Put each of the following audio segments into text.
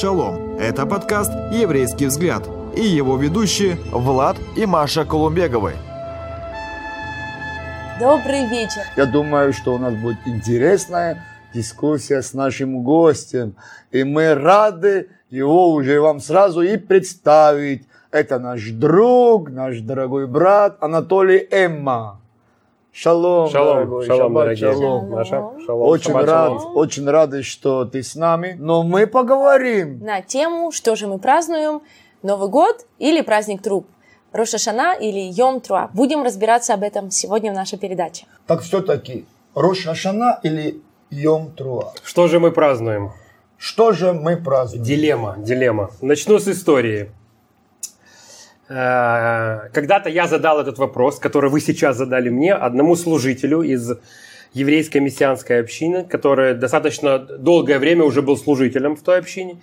Шалом! Это подкаст «Еврейский взгляд» и его ведущие Влад и Маша Колумбеговы. Добрый вечер. Я думаю, что у нас будет интересная дискуссия с нашим гостем. И мы рады его уже вам сразу и представить. Это наш друг, наш дорогой брат Анатолий Эмма. Шалом, Шалом, дорогой, шалом, шаббат дорогие. шалом. Маша, шалом. Очень шаббат рад, шалом. очень рады, что ты с нами. Но мы поговорим. На тему, что же мы празднуем, Новый год или праздник труп, Роша Шана или Йом Труа. Будем разбираться об этом сегодня в нашей передаче. Так все-таки Рош Хашана или Йом Труа? Что же мы празднуем? Что же мы празднуем? Дилемма, дилемма. Начну с истории. Э, Когда-то я задал этот вопрос, который вы сейчас задали мне, одному служителю из еврейской мессианской общины, который достаточно долгое время уже был служителем в той общине.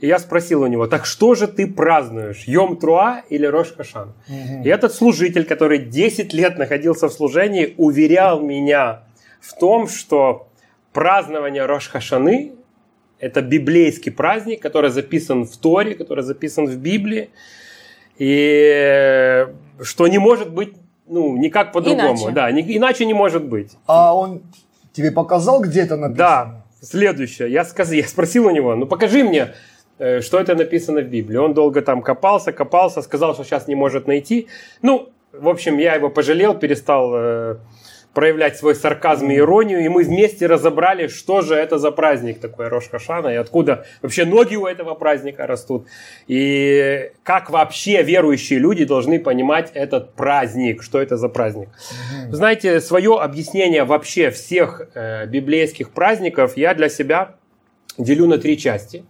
И я спросил у него, так что же ты празднуешь, Йом Труа или Рош Хашан? И этот служитель, который 10 лет находился в служении, уверял меня в том, что празднование Рош Хашаны – это библейский праздник, который записан в Торе, который записан в Библии, и э, что не может быть ну, никак по-другому. Иначе. Да, ни- иначе не может быть. А он тебе показал, где это написано? Да, следующее. Я, сказ... я спросил у него, ну покажи мне, э, что это написано в Библии. Он долго там копался, копался, сказал, что сейчас не может найти. Ну, в общем, я его пожалел, перестал э, проявлять свой сарказм и иронию, и мы вместе разобрали, что же это за праздник такой Рош Хашана, и откуда вообще ноги у этого праздника растут, и как вообще верующие люди должны понимать этот праздник, что это за праздник. Вы Знаете, свое объяснение вообще всех э, библейских праздников я для себя делю на три части.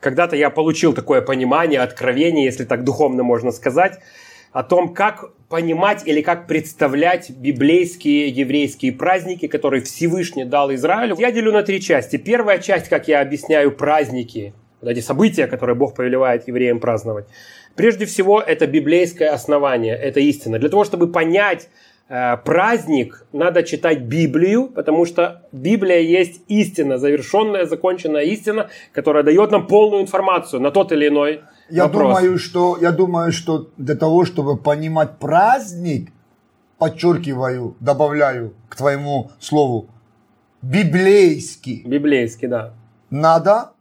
Когда-то я получил такое понимание, откровение, если так духовно можно сказать, о том, как понимать или как представлять библейские еврейские праздники, которые Всевышний дал Израилю. Я делю на три части. Первая часть, как я объясняю праздники, вот эти события, которые Бог повелевает евреям праздновать. Прежде всего, это библейское основание, это истина. Для того, чтобы понять э, праздник, надо читать Библию, потому что Библия есть истина, завершенная, законченная истина, которая дает нам полную информацию на тот или иной Я вопрос. думаю, что я думаю, что для того, чтобы понимать праздник, подчеркиваю, добавляю к твоему слову, библейский, Библейский, да. надо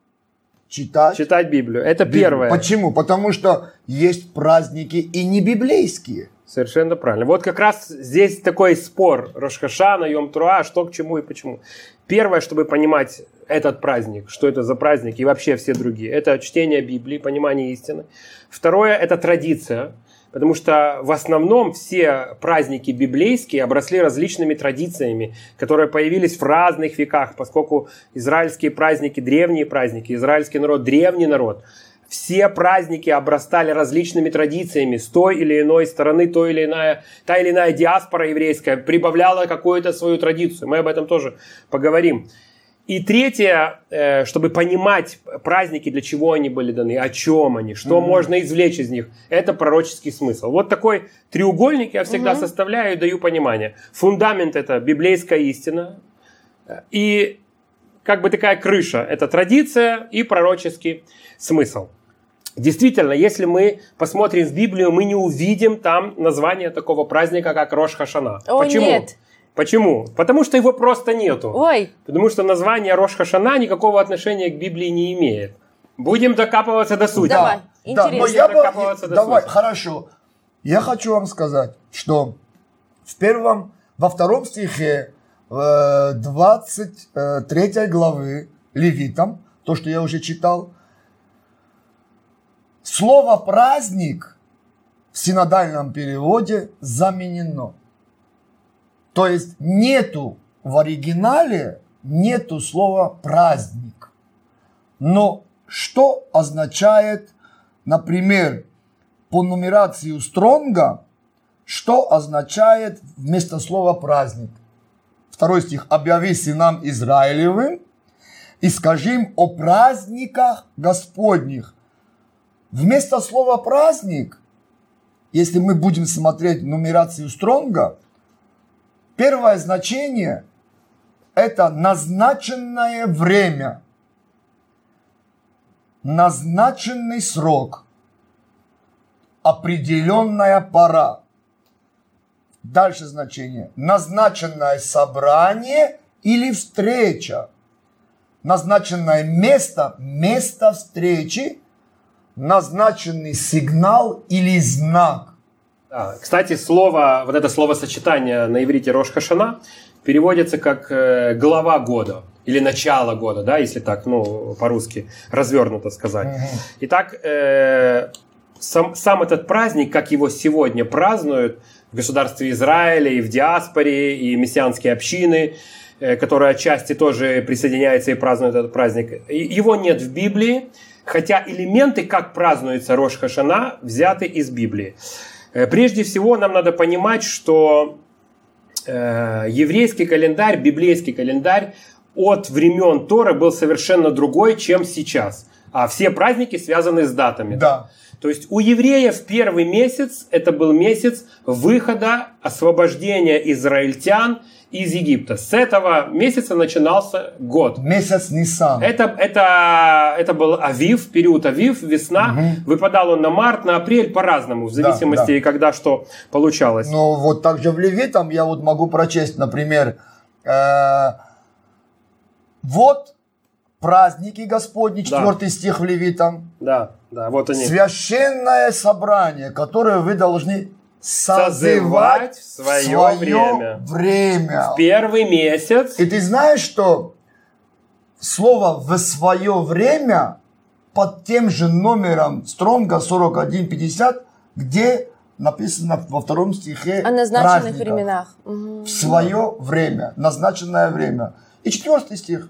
читать. Читать Библию. Это Библию. первое. Почему? Потому что есть праздники и не библейские. Совершенно правильно. Вот как раз здесь такой спор Рошхашана, Йом Труа, что к чему и почему. Первое, чтобы понимать этот праздник, что это за праздник и вообще все другие, это чтение Библии, понимание истины. Второе, это традиция, потому что в основном все праздники библейские обросли различными традициями, которые появились в разных веках, поскольку израильские праздники, древние праздники, израильский народ, древний народ, все праздники обрастали различными традициями с той или иной стороны, то или иная, та или иная диаспора еврейская прибавляла какую-то свою традицию. Мы об этом тоже поговорим. И третье, э, чтобы понимать праздники, для чего они были даны, о чем они, что можно извлечь из них, это пророческий смысл. Вот такой треугольник я всегда составляю и даю понимание. Фундамент это библейская истина, э, и как бы такая крыша – это традиция и пророческий смысл. Действительно, если мы посмотрим в Библию, мы не увидим там название такого праздника, как Рош Хашана. О, Почему? нет. Почему? Потому что его просто нету. Ой, Потому что название Рош Хашана никакого отношения к Библии не имеет. Будем докапываться до сути. Давай. Да, но Интересно. я бы, Докапываться до давай, сути. хорошо. Я хочу вам сказать, что в первом, во втором стихе э, 23 главы Левитам, то, что я уже читал, слово праздник в синодальном переводе заменено. То есть нету в оригинале нету слова праздник. Но что означает, например, по нумерации Стронга, что означает вместо слова праздник? Второй стих. «Объяви сынам Израилевым и скажи им о праздниках Господних». Вместо слова праздник, если мы будем смотреть нумерацию Стронга, первое значение – это назначенное время – назначенный срок, определенная пора. Дальше значение. Назначенное собрание или встреча. Назначенное место, место встречи, назначенный сигнал или знак. Да. Кстати, слово, вот это словосочетание на иврите Рош Хашана переводится как э, глава года или начало года, да, если так, ну, по-русски развернуто сказать. Итак, э, сам, сам этот праздник, как его сегодня празднуют в государстве Израиля и в диаспоре, и мессианские общины, э, которые отчасти тоже присоединяются и празднуют этот праздник, его нет в Библии, хотя элементы, как празднуется Рош Хашана, взяты из Библии. Э, прежде всего, нам надо понимать, что э, еврейский календарь, библейский календарь от времен Тора был совершенно другой, чем сейчас. А все праздники связаны с датами. Да. То есть у евреев первый месяц это был месяц выхода, освобождения израильтян из Египта. С этого месяца начинался год. Месяц Нисан. Это, это, это был Авив, период Авив, весна. Угу. Выпадал он на март, на апрель по-разному, в зависимости, да, да. когда что получалось. Ну, вот также в Левитам я вот могу прочесть, например, э, вот праздники Господни, четвертый да. стих в Левитам. Да, да, вот они. Священное собрание, которое вы должны созывать, в свое, свое время. время. В первый месяц. И ты знаешь, что слово «в свое время» под тем же номером Стронга 4150, где написано во втором стихе О назначенных праздника. временах. В свое время, назначенное время. И четвертый стих,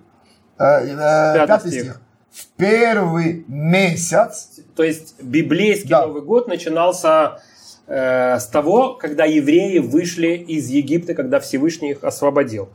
э, э, пятый, пятый стих. стих. В первый месяц. То есть библейский да. Новый год начинался э, с того, когда евреи вышли из Египта, когда Всевышний их освободил.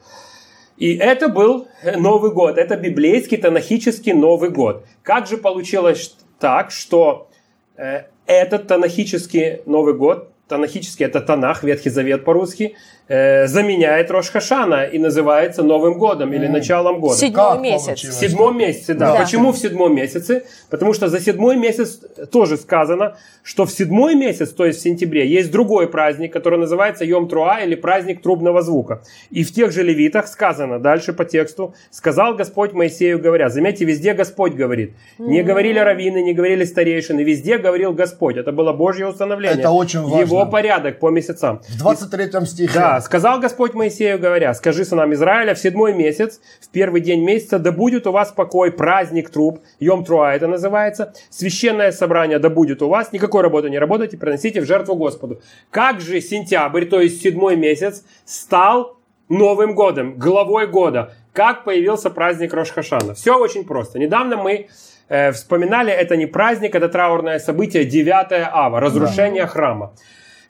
И это был Новый год, это библейский, танахический Новый год. Как же получилось так, что э, этот танахический Новый год, танахический это Танах, Ветхий Завет по-русски, э, заменяет Рошхашана и называется Новым годом или началом года. Седьмой месяц. В седьмом месяце, да. да. Почему в седьмом месяце? Потому что за седьмой месяц тоже сказано, что в седьмой месяц, то есть в сентябре, есть другой праздник, который называется Йом Труа или праздник трубного звука. И в тех же левитах сказано, дальше по тексту, сказал Господь Моисею, говоря, заметьте, везде Господь говорит. Не говорили раввины, не говорили старейшины, везде говорил Господь. Это было Божье установление. Это очень важно. Его порядок по месяцам. В 23 стихе. Да, сказал Господь Моисею, говоря, скажи сынам Израиля, в седьмой месяц, в первый день месяца, да будет у вас покой, праздник труп, Йом Труа это называется, священное собрание да будет у вас, никакой работы не работайте, приносите в жертву Господу. Как же сентябрь, то есть седьмой месяц, стал Новым годом, главой года? Как появился праздник Рошхашана? Все очень просто. Недавно мы э, вспоминали, это не праздник, это траурное событие 9 ава, разрушение да. храма.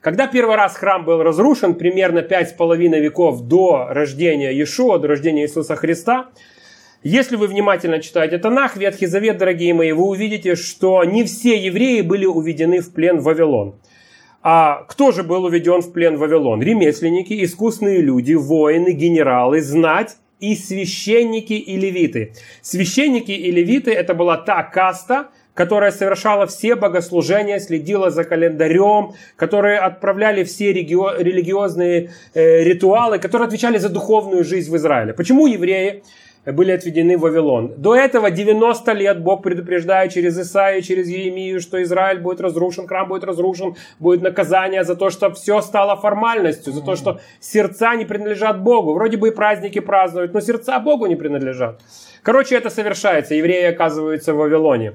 Когда первый раз храм был разрушен, примерно пять с половиной веков до рождения Иешуа, до рождения Иисуса Христа, если вы внимательно читаете Танах, Ветхий Завет, дорогие мои, вы увидите, что не все евреи были уведены в плен в Вавилон. А кто же был уведен в плен в Вавилон? Ремесленники, искусные люди, воины, генералы, знать и священники и левиты. Священники и левиты это была та каста, которая совершала все богослужения, следила за календарем, которые отправляли все религиозные э, ритуалы, которые отвечали за духовную жизнь в Израиле. Почему евреи были отведены в Вавилон. До этого 90 лет Бог предупреждает через Исаию, через Еремию, что Израиль будет разрушен, храм будет разрушен, будет наказание за то, что все стало формальностью, за то, что сердца не принадлежат Богу. Вроде бы и праздники празднуют, но сердца Богу не принадлежат. Короче, это совершается. Евреи оказываются в Вавилоне.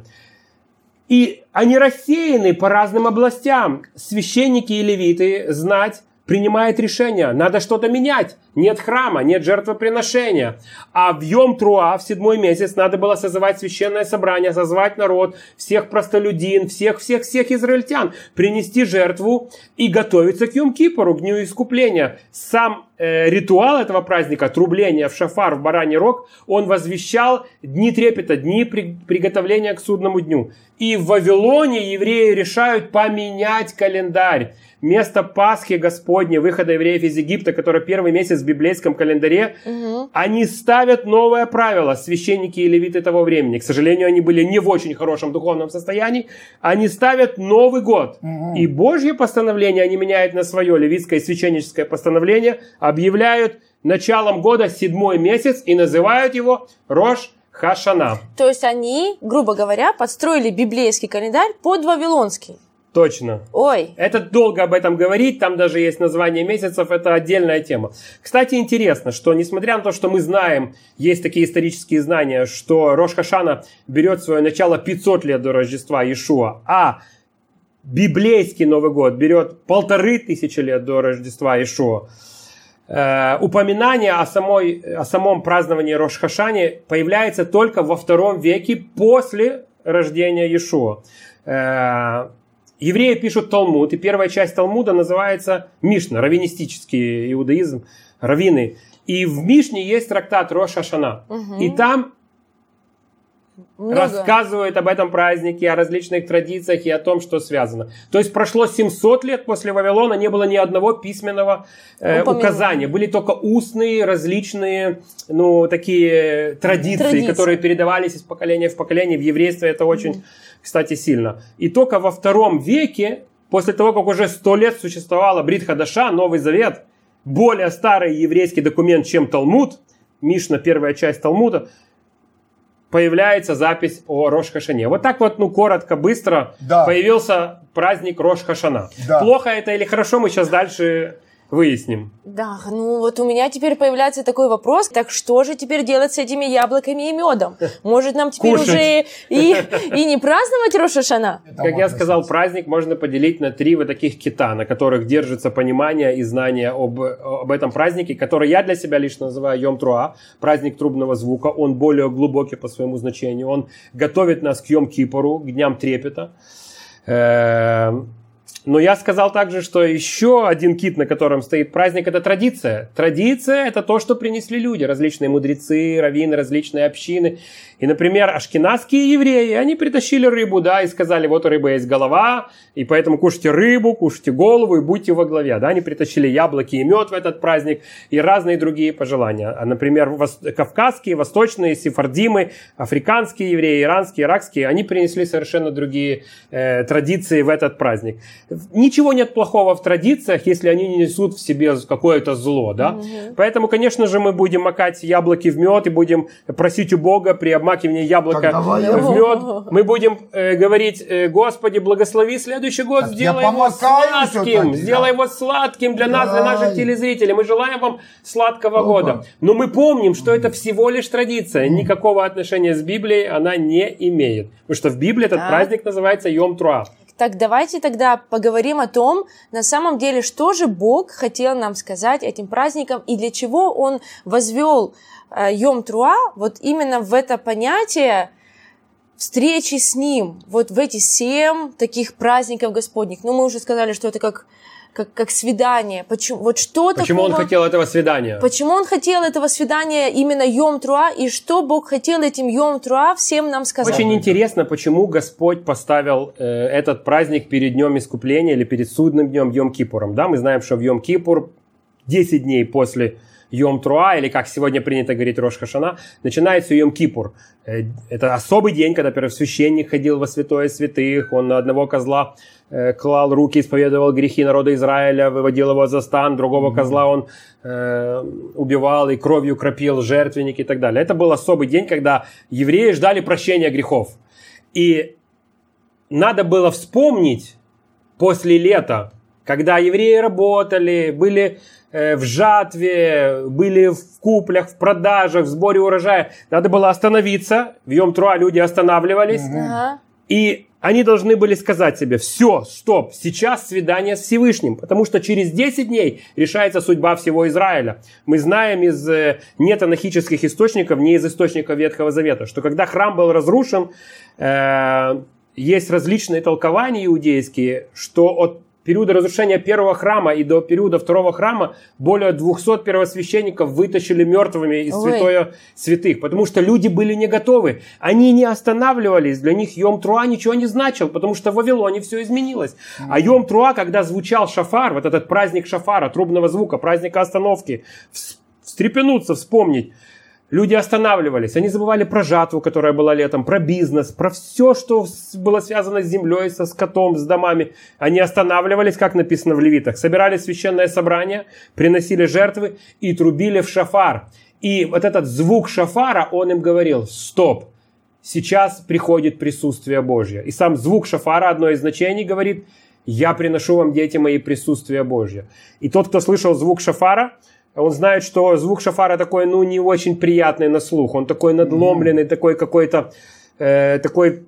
И они рассеяны по разным областям. Священники и левиты знать принимает решение, надо что-то менять. Нет храма, нет жертвоприношения. А в Йом Труа, в седьмой месяц, надо было созывать священное собрание, созвать народ, всех простолюдин, всех-всех-всех израильтян, принести жертву и готовиться к Йом Кипору, к Дню Искупления. Сам э, ритуал этого праздника, трубление в шафар, в бараний рог, он возвещал дни трепета, дни при, приготовления к судному дню. И в Вавилоне евреи решают поменять календарь место Пасхи Господне, выхода евреев из Египта, который первый месяц библейском календаре, Мгм. они ставят новое правило, священники и левиты того времени. К сожалению, они были не в очень хорошем духовном состоянии. Они ставят Новый год. И Божье постановление они меняют на свое, левитское и священническое постановление, объявляют началом года седьмой месяц и называют его Рош Хашана. То есть они, грубо говоря, подстроили библейский календарь под вавилонский. Точно. Ой, Это долго об этом говорить, там даже есть название месяцев, это отдельная тема. Кстати, интересно, что несмотря на то, что мы знаем, есть такие исторические знания, что Рош Хашана берет свое начало 500 лет до Рождества Иешуа, а библейский Новый год берет полторы тысячи лет до Рождества Иешуа, э, упоминание о, самой, о самом праздновании Рош Хашани появляется только во втором веке после рождения Иешуа. Э, Евреи пишут Талмуд, и первая часть Талмуда называется Мишна, раввинистический иудаизм, раввины. И в Мишне есть трактат Рош Хашана. И там много. рассказывают об этом празднике, о различных традициях и о том, что связано. То есть прошло 700 лет после Вавилона, не было ни одного письменного э, указания. Были только устные, различные, ну, такие традиции, Традиции. которые передавались из поколения в поколение. В еврействе это очень, кстати, сильно. И только во втором веке, после того, как уже сто лет существовала Брит Хадаша, Новый Завет, более старый еврейский документ, чем Талмуд, Мишна, первая часть Талмуда, появляется запись о Рош Хашане. Вот так вот, ну, коротко, быстро Да. появился праздник Рош Хашана. Да. Плохо это или хорошо, мы сейчас дальше выясним. Да, ну вот у меня теперь появляется такой вопрос, так что же теперь делать с этими яблоками и медом? Может нам теперь Кушать. уже и, и не праздновать Рошашана? Как я сказал, праздник можно поделить на три вот таких кита, на которых держится понимание и знание об, об этом празднике, который я для себя лично называю Йом Труа, праздник трубного звука. Он более глубокий по своему значению. Он готовит нас к Йом Кипору, к дням трепета. Но я сказал также, что еще один кит, на котором стоит праздник, это традиция. Традиция – это то, что принесли люди, различные мудрецы, раввины, различные общины. И, например, ашкенадские евреи, они притащили рыбу, да, и сказали, вот у рыбы есть голова, и поэтому кушайте рыбу, кушайте голову и будьте во главе. Да, они притащили яблоки и мед в этот праздник и разные другие пожелания. А, например, кавказские, восточные, сефардимы, африканские евреи, иранские, иракские, они принесли совершенно другие э, традиции в этот праздник. Ничего нет плохого в традициях, если они не несут в себе какое-то зло, да. Поэтому, конечно же, мы будем макать яблоки в мед и будем просить у Бога при обмакивании яблока в мед. Мы будем э, говорить, э, Господи, благослови следующий год, Так сделай его сладким, сделай его сладким для нас, для наших телезрителей. Мы желаем вам сладкого Опа. года. Но мы помним, что это всего лишь традиция. Никакого отношения с Библией она не имеет. Потому что в Библии этот праздник называется Йом Труа. Так давайте тогда поговорим о том, на самом деле, что же Бог хотел нам сказать этим праздником и для чего Он возвел э, Йом Труа вот именно в это понятие встречи с Ним, вот в эти семь таких праздников Господних. Ну, мы уже сказали, что это как, как, как свидание. Почему, вот что Почему он такого- хотел этого свидания? Почему он хотел этого свидания именно Йом Труа, и что Бог хотел этим Йом Труа всем нам сказать? Очень интересно, почему Господь поставил э, этот праздник перед Днем Искупления или перед судным днем Йом Кипуром. Да, мы знаем, что в Йом Кипур 10 дней после Йом Труа, или как сегодня принято говорить Рош Хашана, начинается Йом Кипур. Э, Это особый день, когда первосвященник ходил во святое святых, он на одного козла э, клал руки, исповедовал грехи народа Израиля, выводил его за стан, другого козла он э, убивал и кровью кропил жертвенник и так далее. Это был особый день, когда евреи ждали прощения грехов. И надо было вспомнить после лета, когда евреи работали, были э, в жатве, были в куплях, в продажах, в сборе урожая. Надо было остановиться. В Йом-Труа люди останавливались. Ага. И они должны были сказать себе, все, стоп, сейчас свидание с Всевышним, потому что через 10 дней решается судьба всего Израиля. Мы знаем из э, нетанахических источников, не из источников Ветхого Завета, что когда храм был разрушен, э, есть различные толкования иудейские, что от периода разрушения первого храма и до периода второго храма более 200 первосвященников вытащили мертвыми из Ой. святое святых, потому что люди были не готовы. Они не останавливались, для них Йом Труа ничего не значил, потому что в Вавилоне все изменилось. А Йом Труа, когда звучал шафар, вот этот праздник шафара, трубного звука, праздника остановки, вс- встрепенуться, вспомнить, Люди останавливались, они забывали про жатву, которая была летом, про бизнес, про все, что было связано с землей, со скотом, с домами. Они останавливались, как написано в Левитах, собирали священное собрание, приносили жертвы и трубили в шафар. И вот этот звук шафара, он им говорил, стоп, сейчас приходит присутствие Божье. И сам звук шафара, одно из значений, говорит, я приношу вам, дети мои, присутствие Божье. И тот, кто слышал звук шафара, он знает, что звук шафара такой, ну, не очень приятный на слух. Он такой надломленный, такой какой-то, э, такой,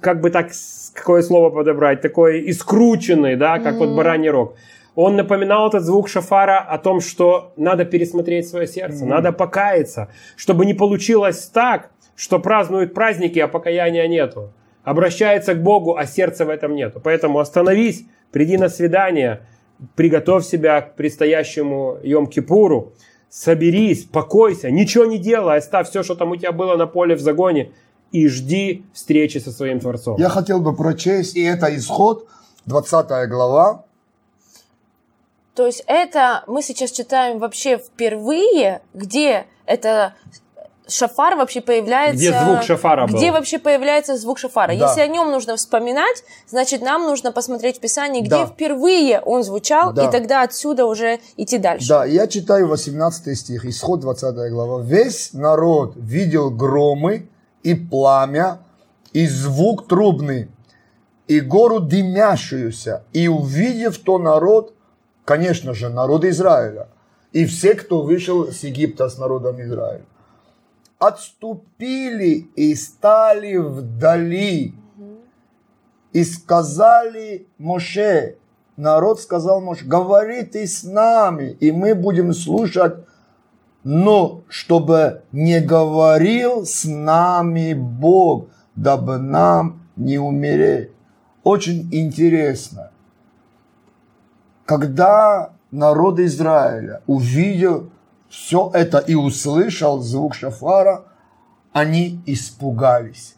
как бы так, какое слово подобрать, такой искрученный, да, как вот бараний рог. Он напоминал этот звук шафара о том, что надо пересмотреть свое сердце, надо покаяться, чтобы не получилось так, что празднуют праздники, а покаяния нету. Обращается к Богу, а сердца в этом нету. Поэтому остановись, приди на свидание, приготовь себя к предстоящему Йом-Кипуру, соберись, покойся, ничего не делай, оставь все, что там у тебя было на поле в загоне, и жди встречи со своим Творцом. Я хотел бы прочесть, и это исход, 20 глава. То есть это мы сейчас читаем вообще впервые, где это шафар вообще появляется... Где звук шафара был. Где вообще появляется звук шафара. Да. Если о нем нужно вспоминать, значит, нам нужно посмотреть в Писании, где Да. впервые он звучал, Да. и тогда отсюда уже идти дальше. Да, я читаю 18 стих, исход 20 глава. «Весь народ видел громы и пламя, и звук трубный, и гору дымящуюся, и увидев то народ, конечно же, народ Израиля, и все, кто вышел с Египта с народом Израиля, отступили и стали вдали, и сказали Моше, народ сказал Моше, говори ты с нами, и мы будем слушать, но чтобы не говорил с нами Бог, дабы нам не умереть. Очень интересно. Когда народ Израиля увидел все это и услышал звук шафара, они испугались.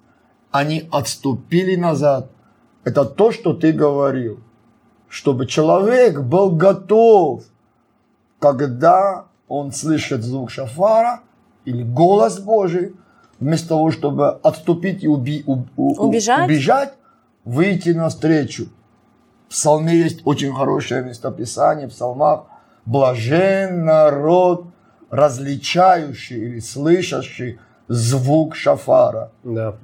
Они отступили назад. Это то, что ты говорил. Чтобы человек был готов, когда он слышит звук шафара или голос Божий, вместо того, чтобы отступить и уби- у- Убежать? убежать, выйти навстречу. В псалме есть очень хорошее местописание, в псалмах. Блажен народ, различающий или слышащий звук шафара. Да.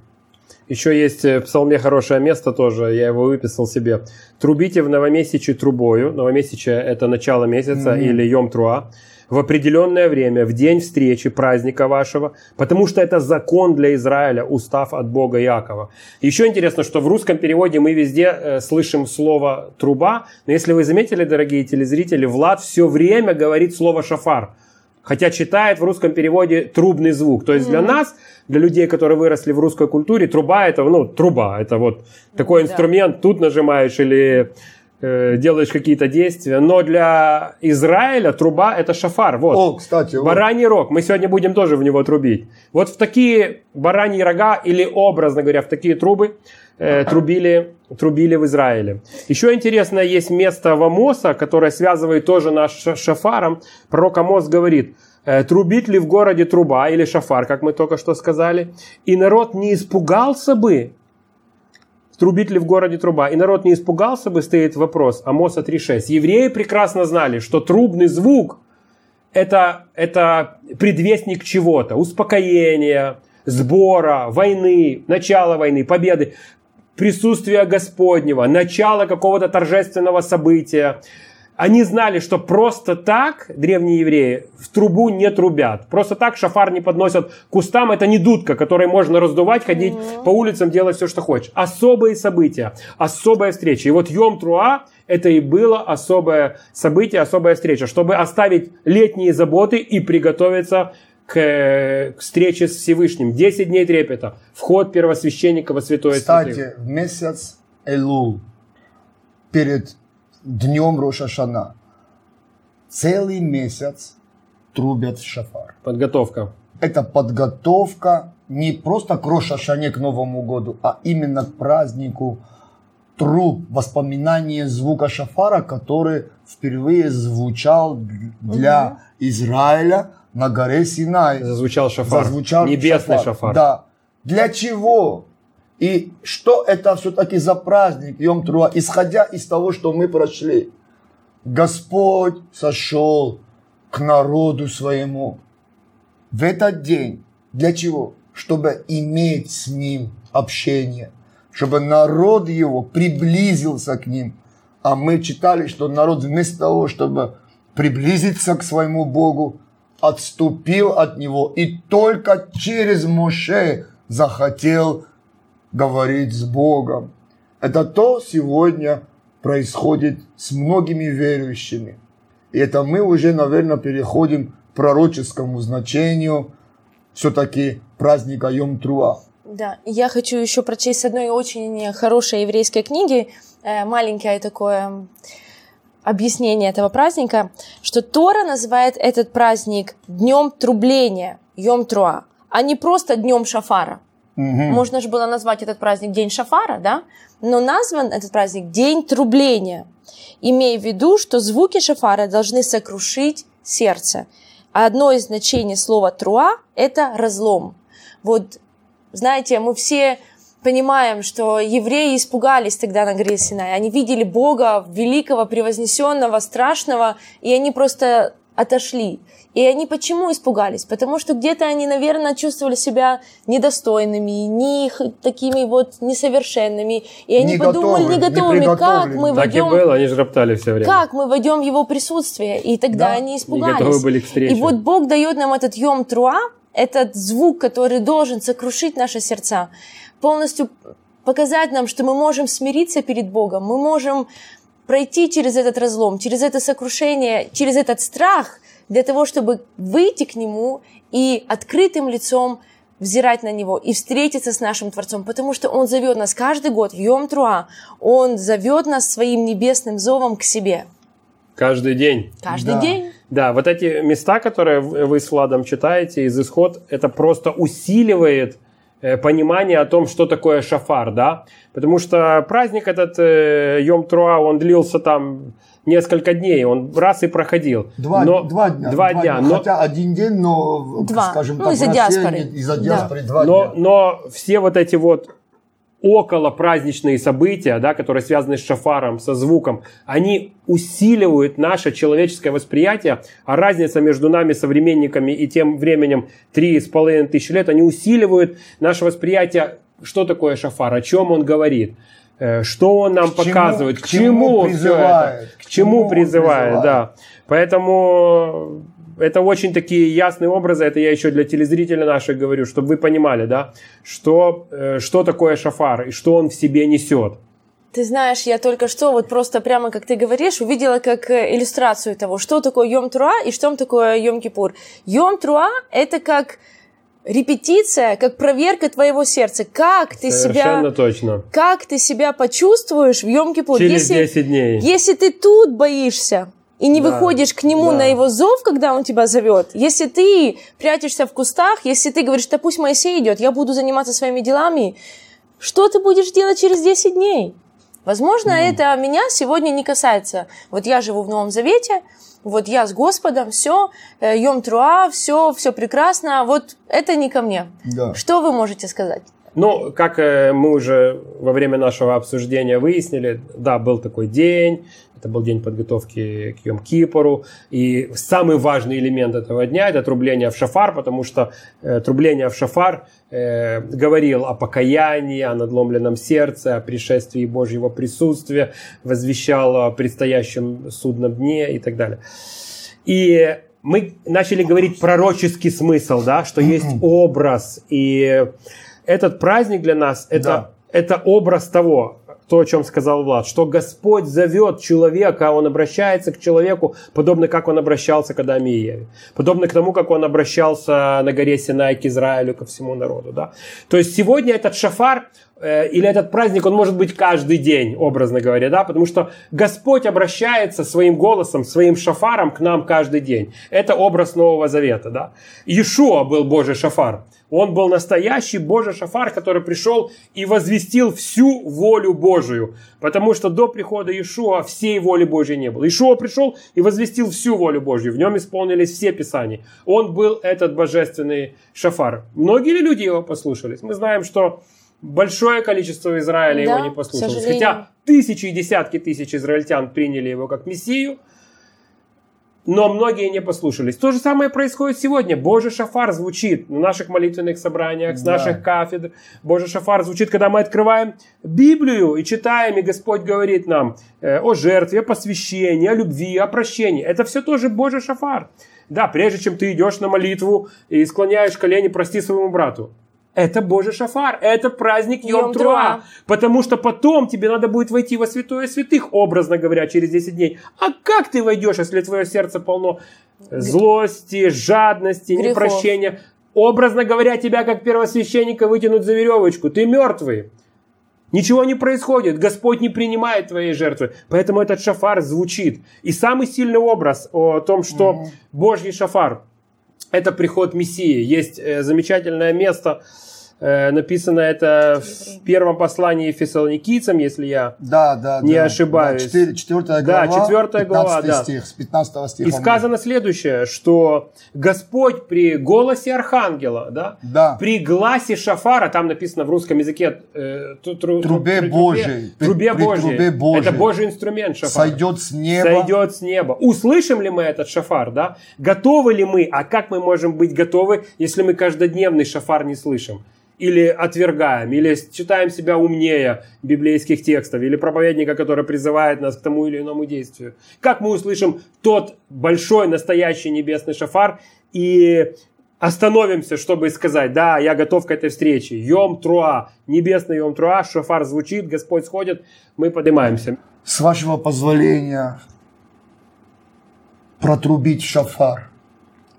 Еще есть э, в псалме хорошее место тоже, я его выписал себе. «Трубите в новомесяче трубою». Новомесяче – это начало месяца или Йом Труа. В определенное время, в день встречи праздника вашего, потому что это закон для Израиля, устав от Бога Якова. Еще интересно, что в русском переводе мы везде э, слышим слово «труба», но если вы заметили, дорогие телезрители, Влад все время говорит слово «шафар». Хотя читает в русском переводе трубный звук. То есть для нас, для людей, которые выросли в русской культуре, труба это, ну, труба. Это вот такой инструмент, тут нажимаешь или э, делаешь какие-то действия. Но для Израиля труба это шафар. Вот. О, кстати, вот. Бараний рог. Мы сегодня будем тоже в него трубить. Вот в такие бараньи рога или образно говоря, в такие трубы э, трубили, трубили в Израиле. Еще интересно, есть место в Амоса, которое связывает тоже наш шафаром. Пророк Амос говорит, э, трубит ли в городе труба или шафар, как мы только что сказали, и народ не испугался бы, трубит ли в городе труба, и народ не испугался бы, стоит вопрос, Амоса 3.6. Евреи прекрасно знали, что трубный звук это, это предвестник чего-то, успокоения, сбора, войны, начала войны, победы, присутствия Господнего, начала какого-то торжественного события. Они знали, что просто так древние евреи в трубу не трубят. Просто так шафар не подносят к кустам. Это не дудка, которой можно раздувать, ходить по улицам, делать все, что хочешь. Особые события, особая встреча. И вот Йом Труа это и было особое событие, особая встреча, чтобы оставить летние заботы и приготовиться к, э, к встрече с Всевышним. 10 дней трепета. Вход первосвященника во святое святых. Кстати, в месяц Элул, перед днем Рошашана. Целый месяц трубят в шафар. Подготовка. Это подготовка не просто к Рошашане, к Новому году, а именно к празднику тру, воспоминание звука шафара, который впервые звучал для Израиля на горе Синай. Зазвучал шафар. Зазвучал Небесный шафар. Да. Для чего? И что это все-таки за праздник Йом Труа, исходя из того, что мы прошли? Господь сошел к народу своему в этот день. Для чего? Чтобы иметь с ним общение, чтобы народ его приблизился к ним. А мы читали, что народ вместо того, чтобы приблизиться к своему Богу, отступил от него и только через Моше захотел говорить с Богом. Это то сегодня происходит с многими верующими. И это мы уже, наверное, переходим к пророческому значению все-таки праздника Йом-Труа. Да, я хочу еще прочесть одной очень хорошей еврейской книги, э, маленькое такое объяснение этого праздника, что Тора называет этот праздник днем трубления, Йом Труа, а не просто днем шафара. Угу. Можно же было назвать этот праздник День Шафара, да? Но назван этот праздник День Трубления, имея в виду, что звуки шафара должны сокрушить сердце. А одно из значений слова «труа» – это разлом. Вот, знаете, мы все понимаем, что евреи испугались тогда на горе Синай. Они видели Бога великого, превознесенного, страшного, и они просто отошли. И они почему испугались? Потому что где-то они, наверное, чувствовали себя недостойными, не такими вот несовершенными. И они Не подумали, готовы, не не готовыми, как приготовлены. мы Так и войдем было, они же роптали все время. как мы войдем в его присутствие? И тогда Да. они Не испугались. готовы были к встрече. И вот Бог дает нам этот йом труа, этот звук, который должен сокрушить наши сердца, полностью показать нам, что мы можем смириться перед Богом, мы можем пройти через этот разлом, через это сокрушение, через этот страх, для того, чтобы выйти к Нему и открытым лицом взирать на Него и встретиться с нашим Творцом, потому что Он зовет нас каждый год в Йом Труа, Он зовет нас своим небесным зовом к себе. Каждый день. Каждый Да. день. Да, вот эти места, которые вы с Владом читаете из исход, это просто усиливает понимание о том, что такое шафар, да, потому что праздник этот э, Йом Труа, он длился там несколько дней, он раз и проходил. Два, Но- два дня. Два дня, но, Хотя один день, но, Два. скажем Ну, так, из-за диаспоры. Из-за Да. диаспоры два но, дня. но все вот эти вот около праздничные события, да, которые связаны с шафаром, со звуком, они усиливают наше человеческое восприятие, а разница между нами, современниками, и тем временем три с половиной тысячи лет, они усиливают наше восприятие, что такое шафар, о чем он говорит, э, что он нам К чему- показывает, к к чему чему, все призывает, это, к к чему чему призывает, призывает. да. Поэтому это очень такие ясные образы, это я еще для телезрителей наших говорю, чтобы вы понимали, да, что, э, что такое шафар и что он в себе несет. Ты знаешь, я только что, вот просто прямо как ты говоришь, увидела как э, иллюстрацию того, что такое Йом Труа и что такое Йом Кипур. Йом Труа – это как репетиция, как проверка твоего сердца. Как ты Совершенно себя, точно. как ты себя почувствуешь в Йом Кипур. Через если, 10 дней. если ты тут боишься, и не Да, выходишь к нему да. на его зов, когда он тебя зовет, если ты прячешься в кустах, если ты говоришь, да пусть Моисей идет, я буду заниматься своими делами, что ты будешь делать через 10 дней? Возможно, это меня сегодня не касается. Вот я живу в Новом Завете, вот я с Господом, все, Йом Труа, все, все прекрасно, вот это не ко мне. Да. Что вы можете сказать? Ну, как э, мы уже во время нашего обсуждения выяснили, да, был такой день, это был день подготовки к Йом-Кипору, и самый важный элемент этого дня – это трубление в шафар, потому что э, трубление в шафар э, говорил о покаянии, о надломленном сердце, о пришествии Божьего присутствия, возвещал о предстоящем судном дне и так далее. И мы начали говорить пророческий смысл, да, что есть образ, и этот праздник для нас это, Да. это образ того. То, о чем сказал Влад, что Господь зовет человека, Он обращается к человеку, подобно как Он обращался к Адаме и Еве. Подобно к тому, как Он обращался на горе Синай к Израилю, ко всему народу. Да? То есть сегодня этот шафар, или этот праздник, он может быть каждый день, образно говоря, да, потому что Господь обращается своим голосом, своим шафаром к нам каждый день. Это образ Нового Завета, да. Иешуа был Божий шафар. Он был настоящий Божий шафар, который пришел и возвестил всю волю Божию. Потому что до прихода Иешуа всей воли Божьей не было. Иешуа пришел и возвестил всю волю Божью. В нем исполнились все Писания. Он был этот божественный шафар. Многие люди его послушались? Мы знаем, что большое количество Израиля да, его не послушалось. Хотя тысячи и десятки тысяч израильтян приняли его как Мессию – но многие не послушались. То же самое происходит сегодня. Божий шафар звучит на наших молитвенных собраниях, с да. наших кафедр. Божий шафар звучит, когда мы открываем Библию и читаем, и Господь говорит нам э, о жертве, о посвящении, о любви, о прощении. Это все тоже Божий шафар. Да, прежде чем ты идешь на молитву и склоняешь колени, прости своему брату. Это Божий шафар, это праздник Йом Труа. Потому что потом тебе надо будет войти во святое святых, образно говоря, через 10 дней. А как ты войдешь, если твое сердце полно злости, жадности, Грехов. непрощения? Образно говоря, тебя как первосвященника вытянут за веревочку. Ты мертвый. Ничего не происходит, Господь не принимает твоей жертвы. Поэтому этот шафар звучит. И самый сильный образ о том, что mm-hmm. Божий шафар это приход Мессии. Есть э, замечательное место, написано это в первом послании фессалоникийцам, если я да, да, не да, ошибаюсь. Да, 4 глава, да, 4 глава, да. стих, с 15 стиха. И сказано следующее, что Господь при голосе архангела, да, да. при гласе шафара, там написано в русском языке э, тру, трубе Божьей, трубе, трубе Божьей, трубе Божьей, это Божий инструмент шафар. Сойдет с неба. Сойдет с неба. Услышим ли мы этот шафар, да? Готовы ли мы? А как мы можем быть готовы, если мы каждодневный шафар не слышим? Или отвергаем, или считаем себя умнее библейских текстов, или проповедника, который призывает нас к тому или иному действию. Как мы услышим тот большой, настоящий небесный шафар и остановимся, чтобы сказать, да, я готов к этой встрече. Йом Труа, небесный Йом Труа, шафар звучит, Господь сходит, мы поднимаемся. С вашего позволения протрубить шафар.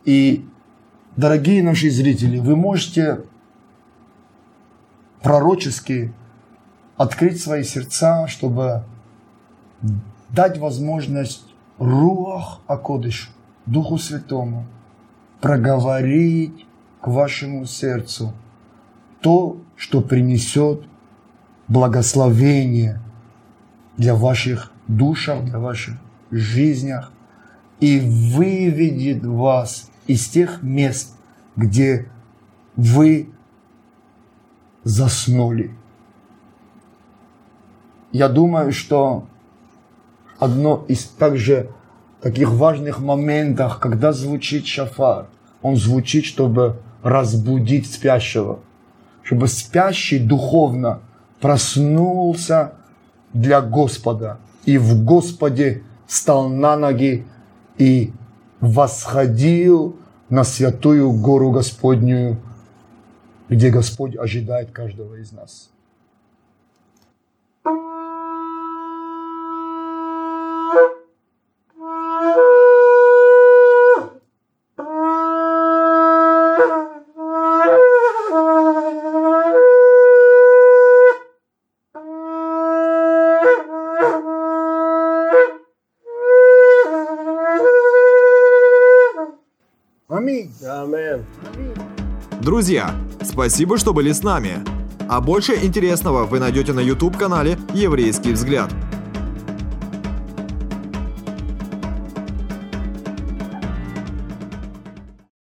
И, дорогие наши зрители, вы можете пророчески открыть свои сердца, чтобы дать возможность Руах Акодыш, Духу Святому, проговорить к вашему сердцу то, что принесет благословение для ваших душах, для ваших жизнях и выведет вас из тех мест, где вы заснули. Я думаю, что одно из также таких важных моментов, когда звучит шафар, он звучит, чтобы разбудить спящего, чтобы спящий духовно проснулся для Господа и в Господе стал на ноги и восходил на святую гору Господнюю где Господь ожидает каждого из нас. Аминь. Аминь. Друзья, Спасибо, что были с нами. А больше интересного вы найдете на YouTube-канале «Еврейский взгляд».